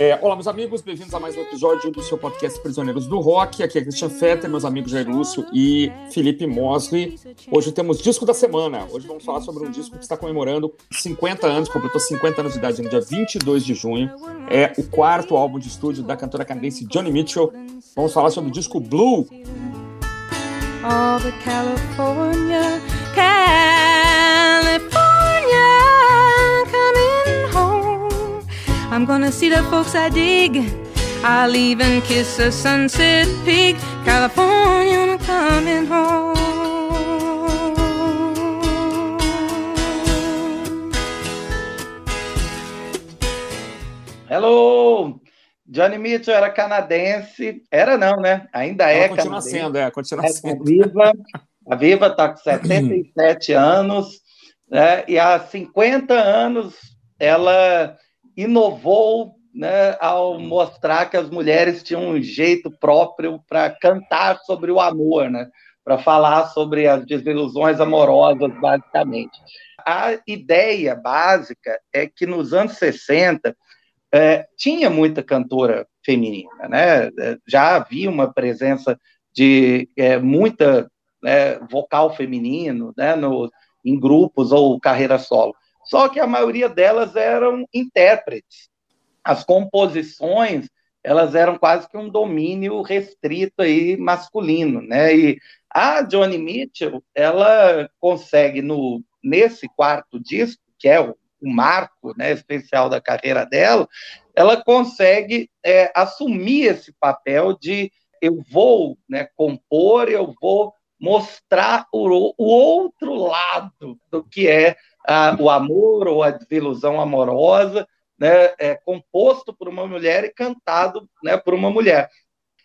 É, olá, meus amigos, bem-vindos a mais um episódio do seu podcast Prisioneiros do Rock. Aqui é Christian Fetter, meus amigos Jair Lúcio e Felipe Mosley. Hoje temos disco da semana. Hoje vamos falar sobre um disco que está comemorando 50 anos, completou 50 anos de idade no dia 22 de junho. É o quarto álbum de estúdio da cantora canadense Johnny Mitchell. Vamos falar sobre o disco Blue. All the California, California. I'm gonna see the folks I dig. I'll even kiss a sunset pig. California, I'm coming home. Hello! Johnny Mitchell era canadense. Era não, né? Ainda é continua canadense. sendo, é, continua é, sendo. Viva, a Viva está com 77 anos, né? e há 50 anos ela inovou né, ao mostrar que as mulheres tinham um jeito próprio para cantar sobre o amor, né, para falar sobre as desilusões amorosas, basicamente. A ideia básica é que nos anos 60 é, tinha muita cantora feminina, né? já havia uma presença de é, muita né, vocal feminino né, no, em grupos ou carreira solo só que a maioria delas eram intérpretes. As composições, elas eram quase que um domínio restrito aí masculino, né? E a Johnny Mitchell, ela consegue no nesse quarto disco, que é o, o marco, né, especial da carreira dela, ela consegue é, assumir esse papel de eu vou né, compor, eu vou mostrar o, o outro lado do que é a, o amor ou a desilusão amorosa, né, é, composto por uma mulher e cantado né, por uma mulher.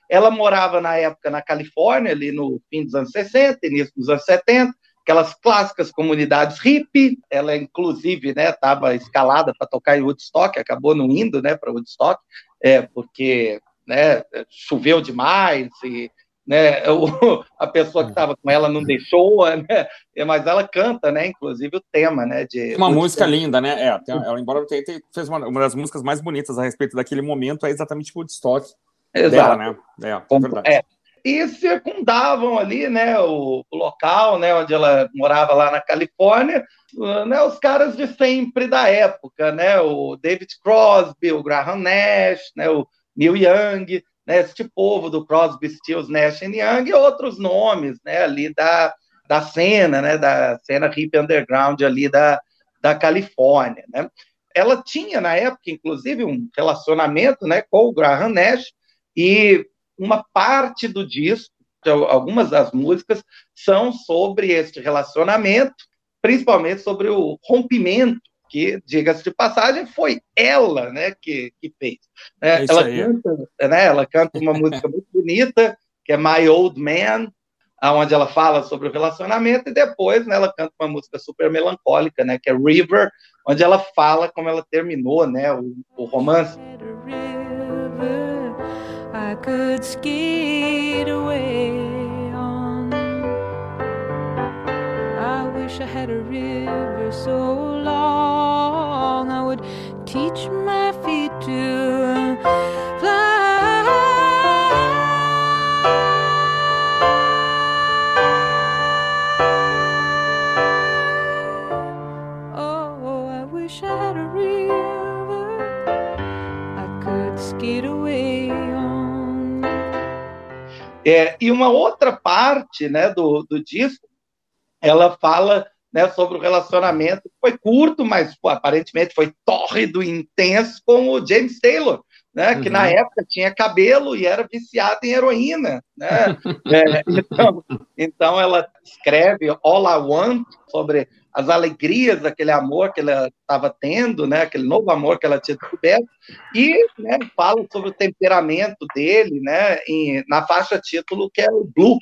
Ela morava na época na Califórnia, ali no fim dos anos 60, início dos anos 70, aquelas clássicas comunidades hippie. Ela, inclusive, estava né, escalada para tocar em Woodstock, acabou não indo né, para Woodstock, é, porque né, choveu demais e né? O, a pessoa que estava com ela não deixou, né? Mas ela canta, né? Inclusive o tema, né? De uma música linda, né? É, tem, ela embora tenha, fez uma, uma, das músicas mais bonitas a respeito daquele momento é exatamente o Woodstock Exato. dela, né? É, é verdade. É. E circundavam ali, né? O, o, local, né? Onde ela morava lá na Califórnia, né? Os caras de sempre da época, né? O David Crosby, o Graham Nash, né? O Neil Young né, este povo do Crosby, Stills, Nash Young e outros nomes, né, ali da, da cena, né, da cena hip underground ali da, da Califórnia, né. Ela tinha, na época, inclusive, um relacionamento, né, com o Graham Nash e uma parte do disco, algumas das músicas, são sobre este relacionamento, principalmente sobre o rompimento que, diga-se de passagem, foi ela né, que, que fez. Né? É ela, canta, né, ela canta uma música muito bonita, que é My Old Man, onde ela fala sobre o relacionamento, e depois né, ela canta uma música super melancólica, né, que é River, onde ela fala como ela terminou né, o, o romance. I could skate away on. I wish I had a river so teach my feet to. Oh, wish a could skate away. É, e uma outra parte né, do, do disco, ela fala né, sobre o relacionamento. Foi curto, mas pô, aparentemente foi tórrido e intenso com o James Taylor, né, que na uhum. época tinha cabelo e era viciado em heroína. Né? é, então, então ela escreve All I Want sobre as alegrias daquele amor que ela estava tendo, né, aquele novo amor que ela tinha descoberto, e né, fala sobre o temperamento dele né, em, na faixa título que é o Blue,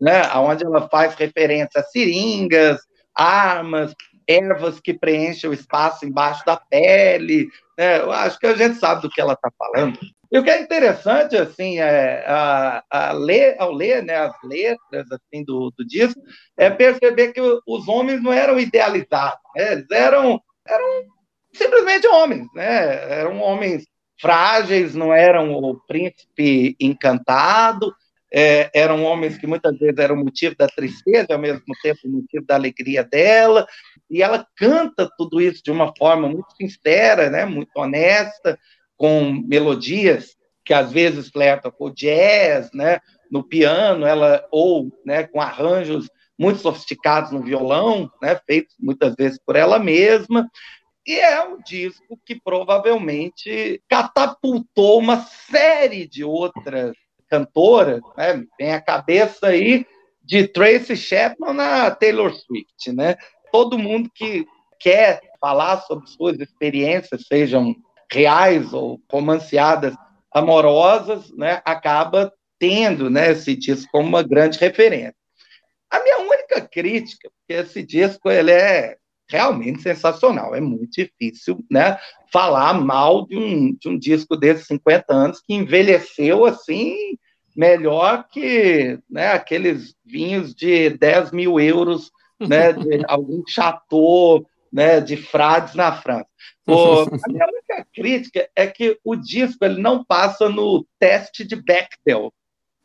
né, onde ela faz referência a seringas, armas, ervas que preenchem o espaço embaixo da pele. Né? Eu acho que a gente sabe do que ela está falando. E o que é interessante, assim, é, a, a ler, ao ler né, as letras assim, do, do disco, é perceber que os homens não eram idealizados, né? eles eram, eram simplesmente homens, né? eram homens frágeis, não eram o príncipe encantado, é, eram homens que muitas vezes eram motivo da tristeza, ao mesmo tempo motivo da alegria dela, e ela canta tudo isso de uma forma muito sincera, né, muito honesta, com melodias que às vezes flertam com jazz, né, no piano, ela ou, né, com arranjos muito sofisticados no violão, né, feitos muitas vezes por ela mesma. E é um disco que provavelmente catapultou uma série de outras cantoras, né? Vem a cabeça aí de Tracy Chapman na Taylor Swift, né? Todo mundo que quer falar sobre suas experiências, sejam reais ou romanceadas amorosas, né, acaba tendo né, esse disco como uma grande referência. A minha única crítica, porque esse disco ele é realmente sensacional, é muito difícil né, falar mal de um, de um disco desses 50 anos que envelheceu assim melhor que né, aqueles vinhos de 10 mil euros né, de algum chateau né, de frades na França. O, a minha única crítica é que o disco ele não passa no teste de Bechdel.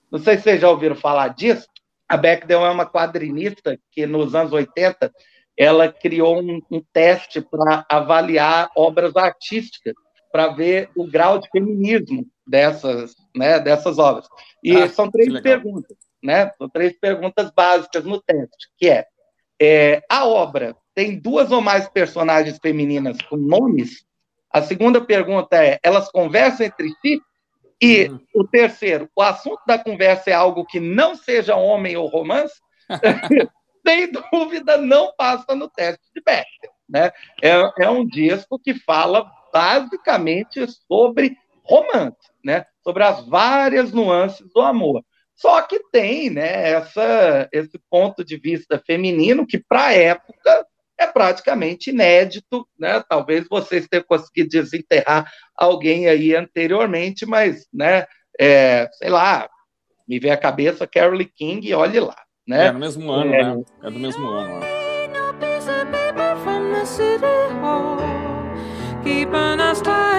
Não sei se vocês já ouviram falar disso. A Bechdel é uma quadrinista que, nos anos 80, ela criou um, um teste para avaliar obras artísticas, para ver o grau de feminismo dessas, né, dessas obras. E ah, são três perguntas, né? São três perguntas básicas no teste, que é, é a obra tem duas ou mais personagens femininas com nomes? A segunda pergunta é: elas conversam entre si? E uhum. o terceiro, o assunto da conversa é algo que não seja homem ou romance? Sem dúvida, não passa no teste de Bechdel. Né? É, é um disco que fala basicamente sobre romance, né? sobre as várias nuances do amor. Só que tem né, essa, esse ponto de vista feminino que, para a época, é praticamente inédito, né? Talvez vocês tenham conseguido desenterrar alguém aí anteriormente, mas, né, é, sei lá, me vem a cabeça Carole King olhe lá, né? É no mesmo ano, é, né? É do mesmo ano. Né? Keeping us tight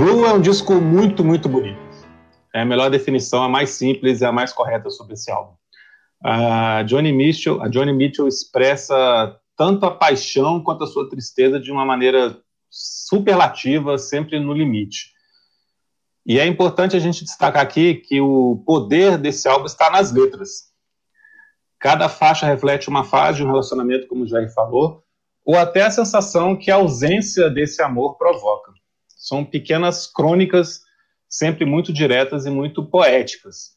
Blue é um disco muito, muito bonito. É a melhor definição, a mais simples e a mais correta sobre esse álbum. A Johnny Mitchell, a Johnny Mitchell expressa tanto a paixão quanto a sua tristeza de uma maneira superlativa, sempre no limite. E é importante a gente destacar aqui que o poder desse álbum está nas letras. Cada faixa reflete uma fase de um relacionamento, como o Jair falou, ou até a sensação que a ausência desse amor provoca. São pequenas crônicas, sempre muito diretas e muito poéticas.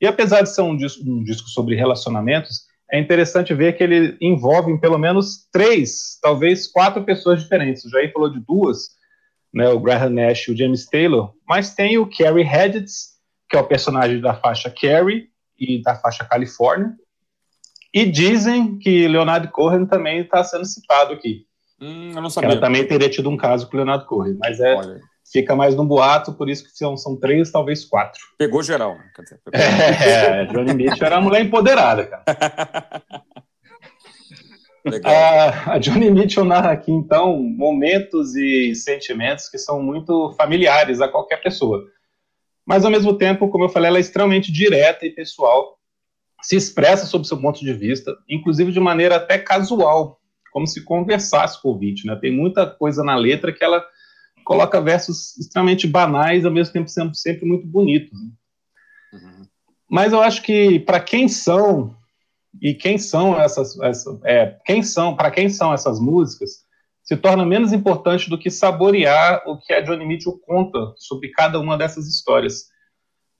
E apesar de ser um disco, um disco sobre relacionamentos, é interessante ver que ele envolve pelo menos três, talvez quatro pessoas diferentes. O Jair falou de duas, né, o Graham Nash e o James Taylor, mas tem o Carrie Hedges, que é o personagem da faixa Carrie e da faixa Califórnia, e dizem que Leonardo Cohen também está sendo citado aqui. Hum, eu não sabia. Ela também teria tido um caso com Leonardo Cohen, mas é Olha. fica mais no boato, por isso que são, são três, talvez quatro. Pegou geral, né? Quer dizer, pegou... É, Johnny Mitchell era uma mulher empoderada, cara. a, a Johnny Mitchell narra aqui, então, momentos e sentimentos que são muito familiares a qualquer pessoa. Mas, ao mesmo tempo, como eu falei, ela é extremamente direta e pessoal se expressa sobre seu ponto de vista, inclusive de maneira até casual, como se conversasse com o ouvinte. Né? Tem muita coisa na letra que ela coloca versos extremamente banais, ao mesmo tempo sendo sempre muito bonitos. Né? Uhum. Mas eu acho que para quem são e quem são essas, essa, é, quem são, para quem são essas músicas, se torna menos importante do que saborear o que a Johnny Mitchell conta sobre cada uma dessas histórias.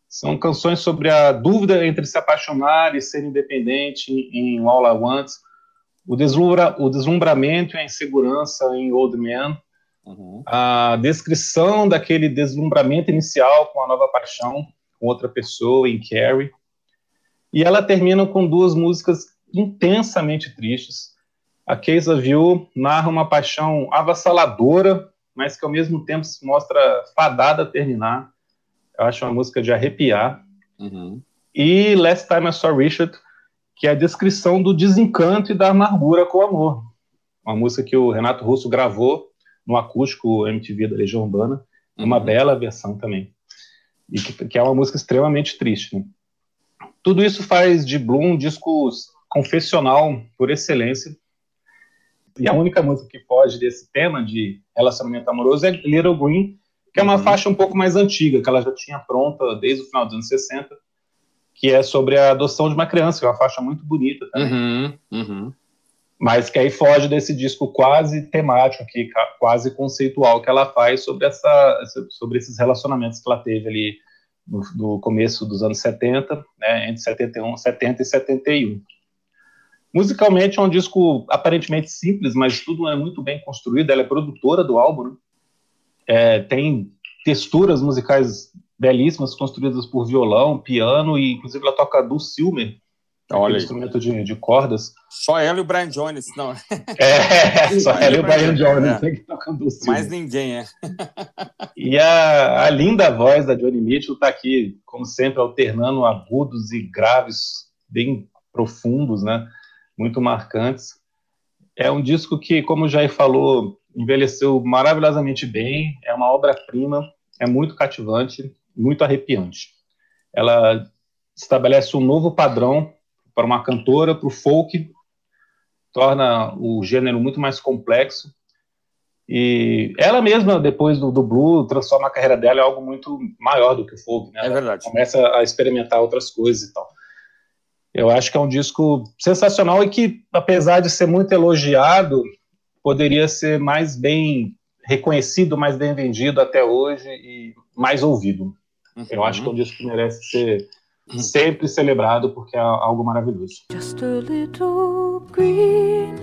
São canções sobre a dúvida entre se apaixonar e ser independente em All I Want, o, deslumbra, o deslumbramento e a insegurança em Old Man, uhum. a descrição daquele deslumbramento inicial com a nova paixão, com outra pessoa em Carrie. E ela termina com duas músicas intensamente tristes. A Case of You narra uma paixão avassaladora, mas que ao mesmo tempo se mostra fadada a terminar. Eu acho uma música de arrepiar. Uhum. E Last Time I Saw Richard, que é a descrição do desencanto e da amargura com o amor. Uma música que o Renato Russo gravou no acústico MTV da Legião Urbana, uma uhum. bela versão também. E que, que, é uma música extremamente triste. Né? Tudo isso faz de Blue um disco confessional por excelência. E a única música que foge desse tema de relacionamento amoroso é Little Green, que é uma uhum. faixa um pouco mais antiga, que ela já tinha pronta desde o final dos anos 60, que é sobre a adoção de uma criança, que é uma faixa muito bonita também. Uhum. Uhum mas que aí foge desse disco quase temático quase conceitual que ela faz sobre essa sobre esses relacionamentos que ela teve ali no, no começo dos anos 70, né, entre 71, 70 e 71. Musicalmente é um disco aparentemente simples, mas tudo é muito bem construído. Ela é produtora do álbum, né? é, tem texturas musicais belíssimas construídas por violão, piano e inclusive ela toca do Silmer, Olha instrumento de, de, cordas. Só ela e o Brian Jones, não. É, só ela e o Brian Jones é. que tocando o Mais ninguém, é. E a, a linda voz da Johnny Mitchell está aqui, como sempre, alternando agudos e graves bem profundos, né? Muito marcantes. É um disco que, como o Jair falou, envelheceu maravilhosamente bem, é uma obra-prima, é muito cativante, muito arrepiante. Ela estabelece um novo padrão para uma cantora, para o folk, torna o gênero muito mais complexo. E ela mesma, depois do, do Blue, transforma a carreira dela em algo muito maior do que o folk. Né? É verdade. começa a experimentar outras coisas e tal. Eu acho que é um disco sensacional e que, apesar de ser muito elogiado, poderia ser mais bem reconhecido, mais bem vendido até hoje e mais ouvido. Uhum. Eu acho que é um disco que merece ser sempre celebrado porque é algo maravilhoso. Just a little green,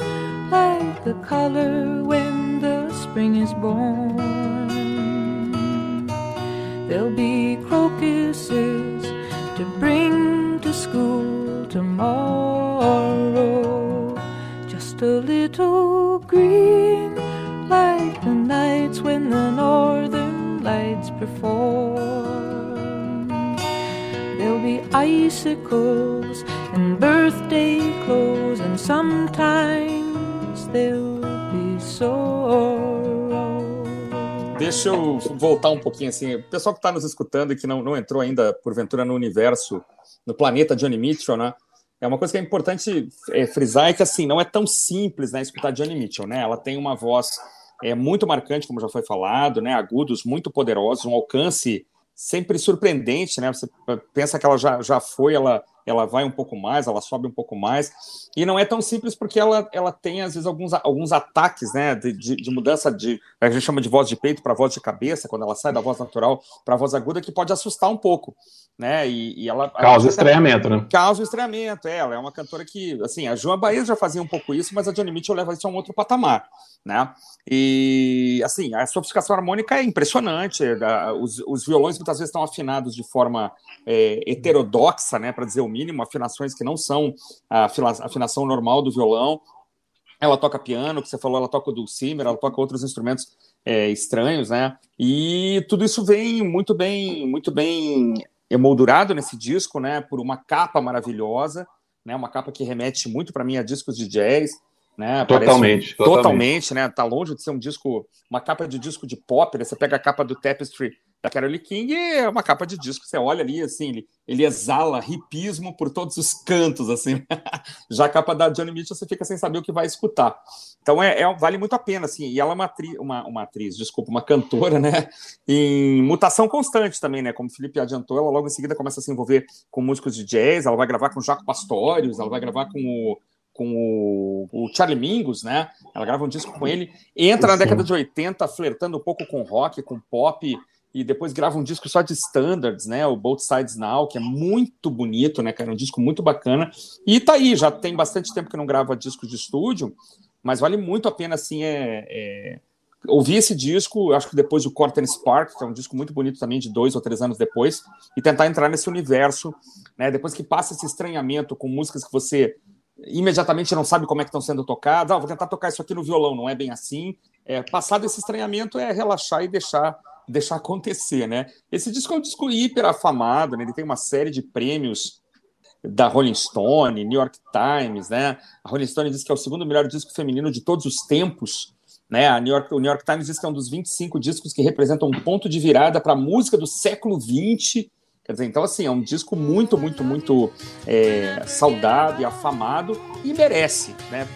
like the color when the spring is born. There'll be crocuses to bring to school tomorrow. Just a little green, like the nights when the northern lights perform. Be icicles and birthday clothes, and sometimes there'll be sorrow. Deixa eu voltar um pouquinho assim. O pessoal que está nos escutando e que não, não entrou ainda, porventura, no universo, no planeta Johnny Mitchell, né? É uma coisa que é importante é, frisar é que assim não é tão simples, né, escutar Johnny Mitchell, né? Ela tem uma voz é muito marcante, como já foi falado, né? Agudos muito poderosos, um alcance sempre surpreendente, né? Você pensa que ela já, já foi, ela, ela vai um pouco mais, ela sobe um pouco mais, e não é tão simples porque ela, ela tem, às vezes, alguns, alguns ataques, né? De, de, de mudança de. A gente chama de voz de peito para voz de cabeça, quando ela sai da voz natural para a voz aguda, que pode assustar um pouco, né? E, e ela. Causa estranhamento, né? Causa estranhamento, é, ela é uma cantora que, assim, a Joan Baez já fazia um pouco isso, mas a Johnny Mitchell leva isso a um outro patamar né? E assim, a sofisticação harmônica é impressionante. Os, os violões muitas vezes estão afinados de forma é, heterodoxa, né? Para dizer o mínimo, afinações que não são a afinação normal do violão. Ela toca piano, que você falou, ela toca o dulcimer, ela toca outros instrumentos é, estranhos, né? E tudo isso vem muito bem, muito bem emoldurado nesse disco, né? Por uma capa maravilhosa, né? Uma capa que remete muito para mim a discos de jazz. Né? Totalmente, totalmente, totalmente. né? Tá longe de ser um disco, uma capa de disco de pop, né? Você pega a capa do Tapestry da Carole King é uma capa de disco. Você olha ali, assim, ele, ele exala hipismo por todos os cantos, assim. Já a capa da Johnny Mitchell, você fica sem saber o que vai escutar. Então, é, é vale muito a pena, assim. E ela é uma, atriz, uma, uma atriz, desculpa, uma cantora, né? Em mutação constante também, né? Como o Felipe adiantou, ela logo em seguida começa a se envolver com músicos de jazz, ela vai gravar com o Jaco Pastorius, ela vai gravar com o com o, o, Charlie Mingus, né? Ela grava um disco com ele, entra na década de 80 flertando um pouco com rock, com pop, e depois grava um disco só de standards, né? O Both Sides Now, que é muito bonito, né, cara? Um disco muito bacana. E tá aí, já tem bastante tempo que não grava discos de estúdio, mas vale muito a pena, assim, é, é ouvir esse disco, acho que depois do Corten Spark, que é um disco muito bonito também, de dois ou três anos depois, e tentar entrar nesse universo, né? Depois que passa esse estranhamento com músicas que você imediatamente não sabe como é que estão sendo tocadas, ah, vou tentar tocar isso aqui no violão, não é bem assim. É, passado esse estranhamento é relaxar e deixar deixar acontecer, né? Esse disco é um disco hiper afamado, né? Ele tem uma série de prêmios da Rolling Stone, New York Times, né? A Rolling Stone diz que é o segundo melhor disco feminino de todos os tempos. Né? A New York, o New York Times diz que é um dos 25 discos que representam um ponto de virada para a música do século XX. Quer dizer, então, assim, é um disco muito, muito, muito é, saudado e afamado e merece, né?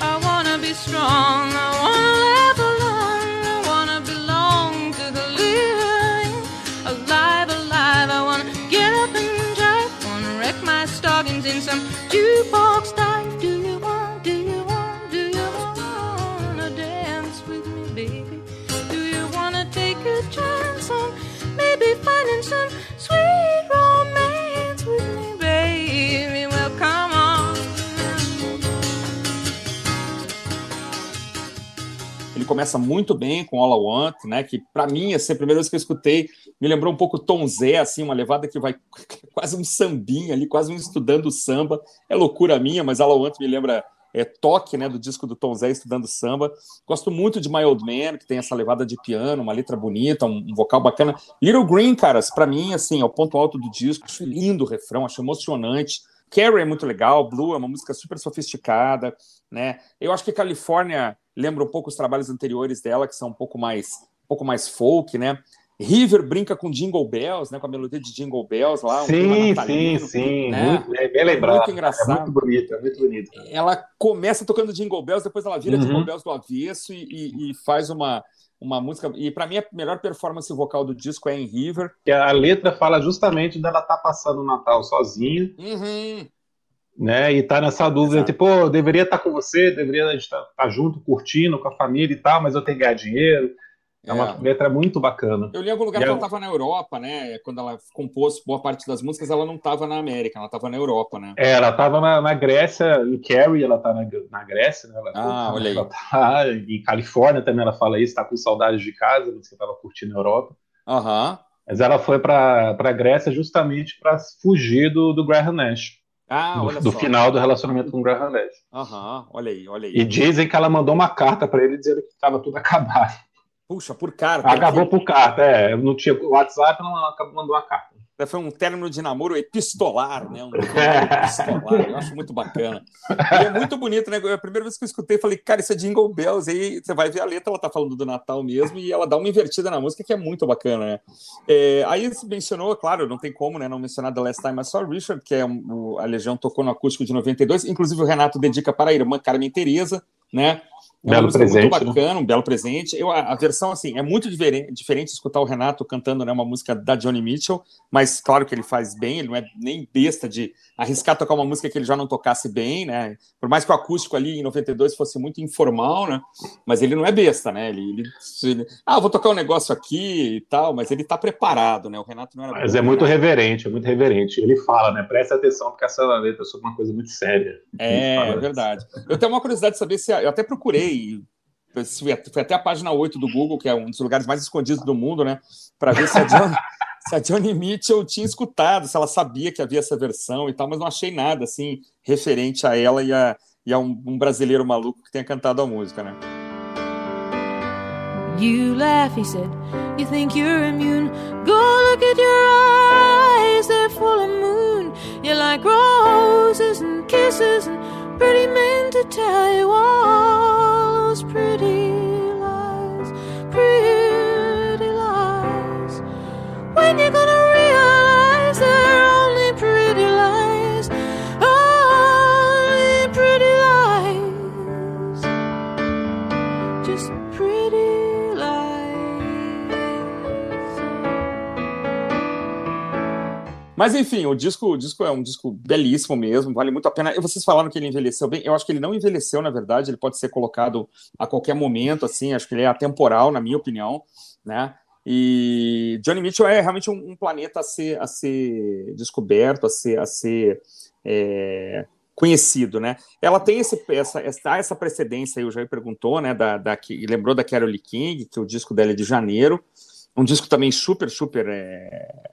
I wanna be strong, I wanna bye. Começa muito bem com All I Want, né? Que para mim, assim, a primeira vez que eu escutei, me lembrou um pouco Tom Zé, assim, uma levada que vai quase um sambinha ali, quase um estudando samba. É loucura minha, mas All I Want me lembra é, toque né, do disco do Tom Zé estudando samba. Gosto muito de My Old Man, que tem essa levada de piano, uma letra bonita, um, um vocal bacana. Little Green, caras, para mim, assim, é o ponto alto do disco. Acho lindo o refrão, acho emocionante. Carrie é muito legal, Blue é uma música super sofisticada, né? Eu acho que California lembra um pouco os trabalhos anteriores dela, que são um pouco mais, um pouco mais folk, né? River brinca com Jingle Bells, né? Com a melodia de Jingle Bells lá. Um sim, sim, sim. Né? Muito, é bem lembrado. Muito engraçado. É muito bonito, é muito bonito. Ela começa tocando Jingle Bells, depois ela vira Uhum. Jingle Bells do avesso e, e- e faz uma, uma música. E para mim, a melhor performance vocal do disco é em River. Que a letra fala justamente dela estar passando o Natal sozinha, Uhum. Né? E tá nessa dúvida, Exato. tipo, eu deveria estar com você, deveria estar estar junto, curtindo com a família e tal, mas eu tenho que ganhar dinheiro. É, uma É. letra muito bacana. Eu li em algum lugar E que a- ela estava na Europa, né? Quando ela compôs boa parte das músicas, ela não estava na América, ela estava na Europa, né? É, ela tava na, na Grécia, em Carrie, ela tá na, na Grécia, né? Ela, Ah, olha aí. ela tá em Califórnia também, ela fala isso, tá com saudades de casa, mas que tava curtindo a Europa. Aham. Mas ela foi pra, pra Grécia justamente para fugir do, do Graham Nash, Ah, do, final do relacionamento com o Graham Nash. Aham, olha aí, olha aí. E dizem que ela mandou uma carta pra ele dizendo que tava tudo acabado. Puxa, por carta. Acabou que- por carta, é. Não tinha WhatsApp, ela acabou- mandou uma carta. Foi um término de namoro epistolar, né? Um epistolar. Eu acho muito bacana. E é muito bonito, né? A primeira vez que eu escutei, falei, cara, isso é Jingle Bells. Aí você vai ver a letra, ela tá falando do Natal mesmo, e ela dá uma invertida na música que é muito bacana, né? É, aí você mencionou, claro, não tem como né, não mencionar The Last Time I Saw Richard, que é um- a Legião tocou no acústico de 92. Inclusive, o Renato dedica para a irmã Carmen Teresa, né? Belo presente, muito né? bacana, um belo presente. Eu, a, a versão, assim, é muito diferente, diferente escutar o Renato cantando né, uma música da Johnny Mitchell, mas claro que ele faz bem, ele não é nem besta de arriscar tocar uma música que ele já não tocasse bem, né? Por mais que o acústico ali em 92 fosse muito informal, né? Mas ele não é besta, né? Ele, ele, ele- ah, vou tocar um negócio aqui e tal, mas ele tá preparado, né? O Renato não era Mas bobo, é muito né? reverente, é muito reverente. Ele fala, né? Presta atenção, porque essa letra é sobre uma coisa muito séria. É, é verdade. Eu tenho uma curiosidade de saber se. Eu até procurei, fui até a página 8 do Google, que é um dos lugares mais escondidos do mundo, né? Para ver se a, se a Johnny Mitchell tinha escutado, se ela sabia que havia essa versão e tal, mas não achei nada assim referente a ela e a, e a um, um brasileiro maluco que tenha cantado a música, né? You laugh, he said. You think you're immune. Go look at your eyes, they're full of moon. You like roses and kisses and pretty men to tell you all those pretty Mas enfim, o disco, o disco é um disco belíssimo mesmo, vale muito a pena. E vocês falaram que ele envelheceu bem. Eu acho que ele não envelheceu, na verdade, ele pode ser colocado a qualquer momento, assim, acho que ele é atemporal, na minha opinião, né? E Johnny Mitchell é realmente um, um planeta a ser, a ser descoberto, a ser, a ser é, conhecido, né? Ela tem esse, essa, essa, essa precedência aí, o Jair perguntou, né? Da, da, que lembrou da Carole King, que o disco dela é de janeiro, um disco também super, super é,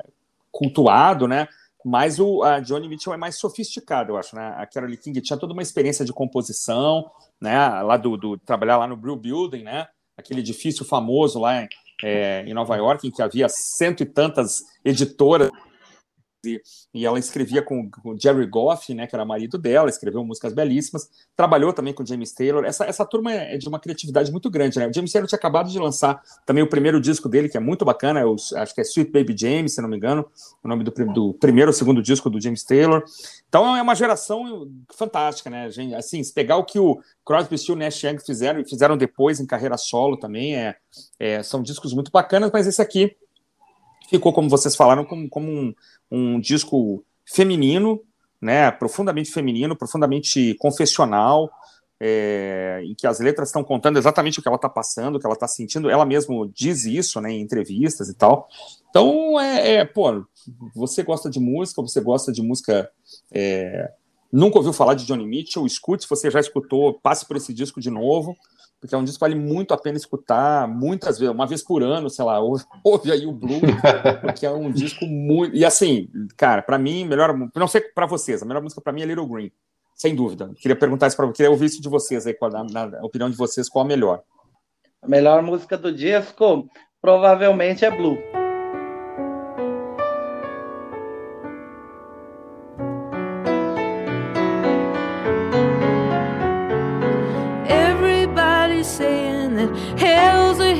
cultuado, né? Mas o a Johnny Mitchell é mais sofisticado, eu acho, né? A Carole King tinha toda uma experiência de composição, né? Lá do, do trabalhar lá no Brew Building, né? Aquele edifício famoso lá em, é, em Nova York, em que havia cento e tantas editoras e, e ela escrevia com, o Jerry Goff, né, que era marido dela, escreveu músicas belíssimas, trabalhou também com James Taylor. Essa, essa turma é, é de uma criatividade muito grande, né? O James Taylor tinha acabado de lançar também o primeiro disco dele, que é muito bacana, é acho que é Sweet Baby James, se não me engano, o nome do, do primeiro ou segundo disco do James Taylor. Então é uma geração fantástica, né? Gente, assim, se pegar o que o Crosby, Stills, Nash Young fizeram e fizeram depois em carreira solo também, é, é, são discos muito bacanas, mas esse aqui ficou, como vocês falaram, como, como um, um disco feminino, né, profundamente feminino, profundamente confessional, é, em que as letras estão contando exatamente o que ela está passando, o que ela está sentindo. Ela mesma diz isso, né, em entrevistas e tal. Então, é, é pô, você gosta de música, você gosta de música. É, nunca ouviu falar de Johnny Mitchell? Escute, se você já escutou, passe por esse disco de novo porque é um disco que vale muito a pena escutar muitas vezes, uma vez por ano, sei lá, ouve, ouve aí o Blue, porque é um disco muito. E assim, cara, para mim, melhor. Não sei para vocês, a melhor música para mim é Little Green, sem dúvida. Queria perguntar isso para queria ouvir isso de vocês aí, na, na opinião de vocês, qual a melhor? A melhor música do disco provavelmente é Blue.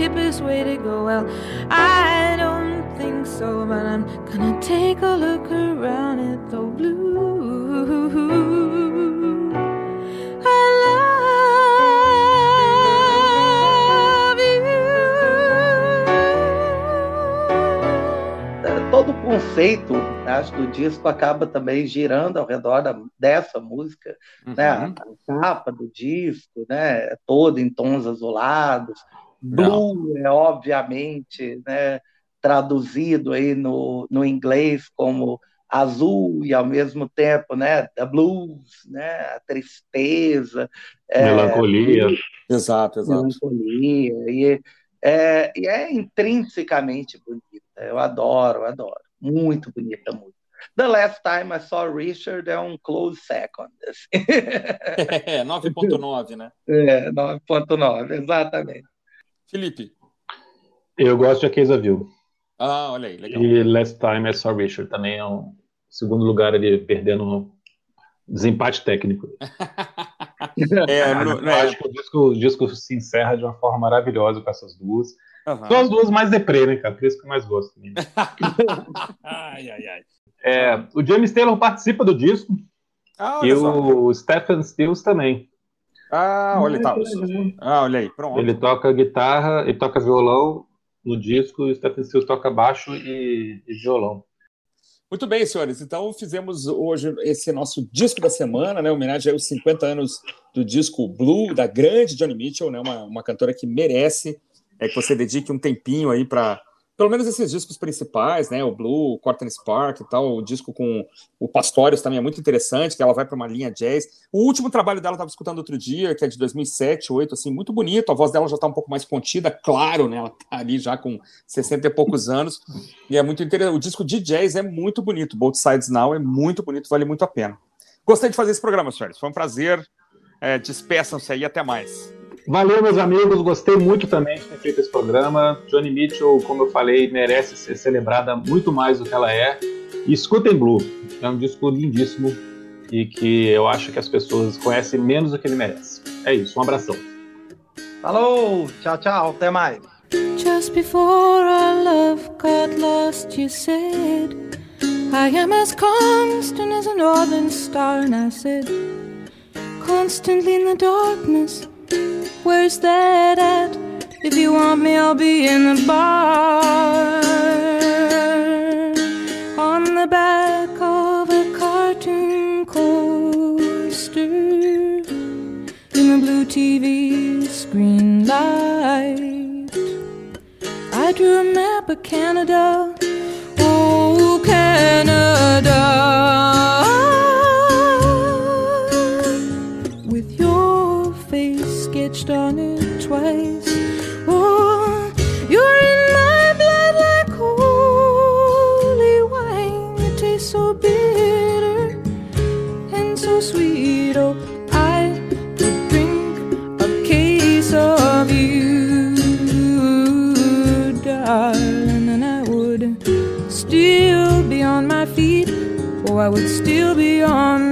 Hippest way to go. Well, I don't think so, but I'm gonna take a look around at the blue. I love. Todo conceito acho do disco acaba também girando ao redor da, dessa música, uhum. né? A, a capa do disco, né? É toda em tons azulados, Blue é obviamente né, traduzido aí no, no inglês como azul e ao mesmo tempo, né, the blues, né, a tristeza, é, melancolia, é, exato, exato, melancolia. E é, e é intrinsecamente bonita. Eu adoro, adoro, muito bonita a música. The Last Time I Saw Richard é um close second. Assim. É, 9.9, né? É, 9.9, exatamente. Felipe. Eu gosto de A Case of You. Ah, olha aí, legal. E Last Time I Saw Richard também é um segundo lugar ali, perdendo desempate técnico. é, no, no, acho que o disco, o disco, se encerra de uma forma maravilhosa com essas duas. Uhum. São as duas mais deprê, né, cara? Por isso que eu mais gosto. ai, ai, ai. É, o James Taylor participa do disco. Ah, e só. o Stephen Stills também. Ah, olha, tá. ah, olha aí, pronto. Ele toca guitarra, ele toca violão no disco, e o Stephen Stills toca baixo e, e, violão. Muito bem, senhores. Então fizemos hoje esse nosso disco da semana, né? Homenagem aos 50 anos do disco Blue, da grande Johnny Mitchell, né? Uma, uma cantora que merece é, que você dedique um tempinho aí para pelo menos esses discos principais, né? O Blue, o Corten Spark e tal, o disco com o Pastorius também é muito interessante, que ela vai para uma linha jazz. O último trabalho dela eu estava escutando outro dia, que é de 2007, 2008, assim, muito bonito. A voz dela já está um pouco mais contida, claro, né? Ela tá ali já com 60 e poucos anos. E é muito interessante. O disco de jazz é muito bonito. Both Sides Now é muito bonito, vale muito a pena. Gostei de fazer esse programa, senhores. Foi um prazer. É, Despeçam-se aí, até mais. Valeu, meus amigos. Gostei muito também de ter feito esse programa. Johnny Mitchell, como eu falei, merece ser celebrada muito mais do que ela é. E escutem Blue. É um disco lindíssimo e que eu acho que as pessoas conhecem menos do que ele merece. É isso. Um abração. Falou. Tchau, tchau. Até mais. Just before our love got lost, you said, I am as constant as a northern star. And I said, constantly in the darkness. Where's that at? If you want me, I'll be in the bar. On the back of a cartoon coaster. In the blue TV screen light. I drew a map of Canada. Oh, Canada. It twice. Oh, you're in my blood like holy wine. It tastes so bitter and so sweet. Oh, I could drink a case of you, darling, and I would still be on my feet. Oh, I would still be on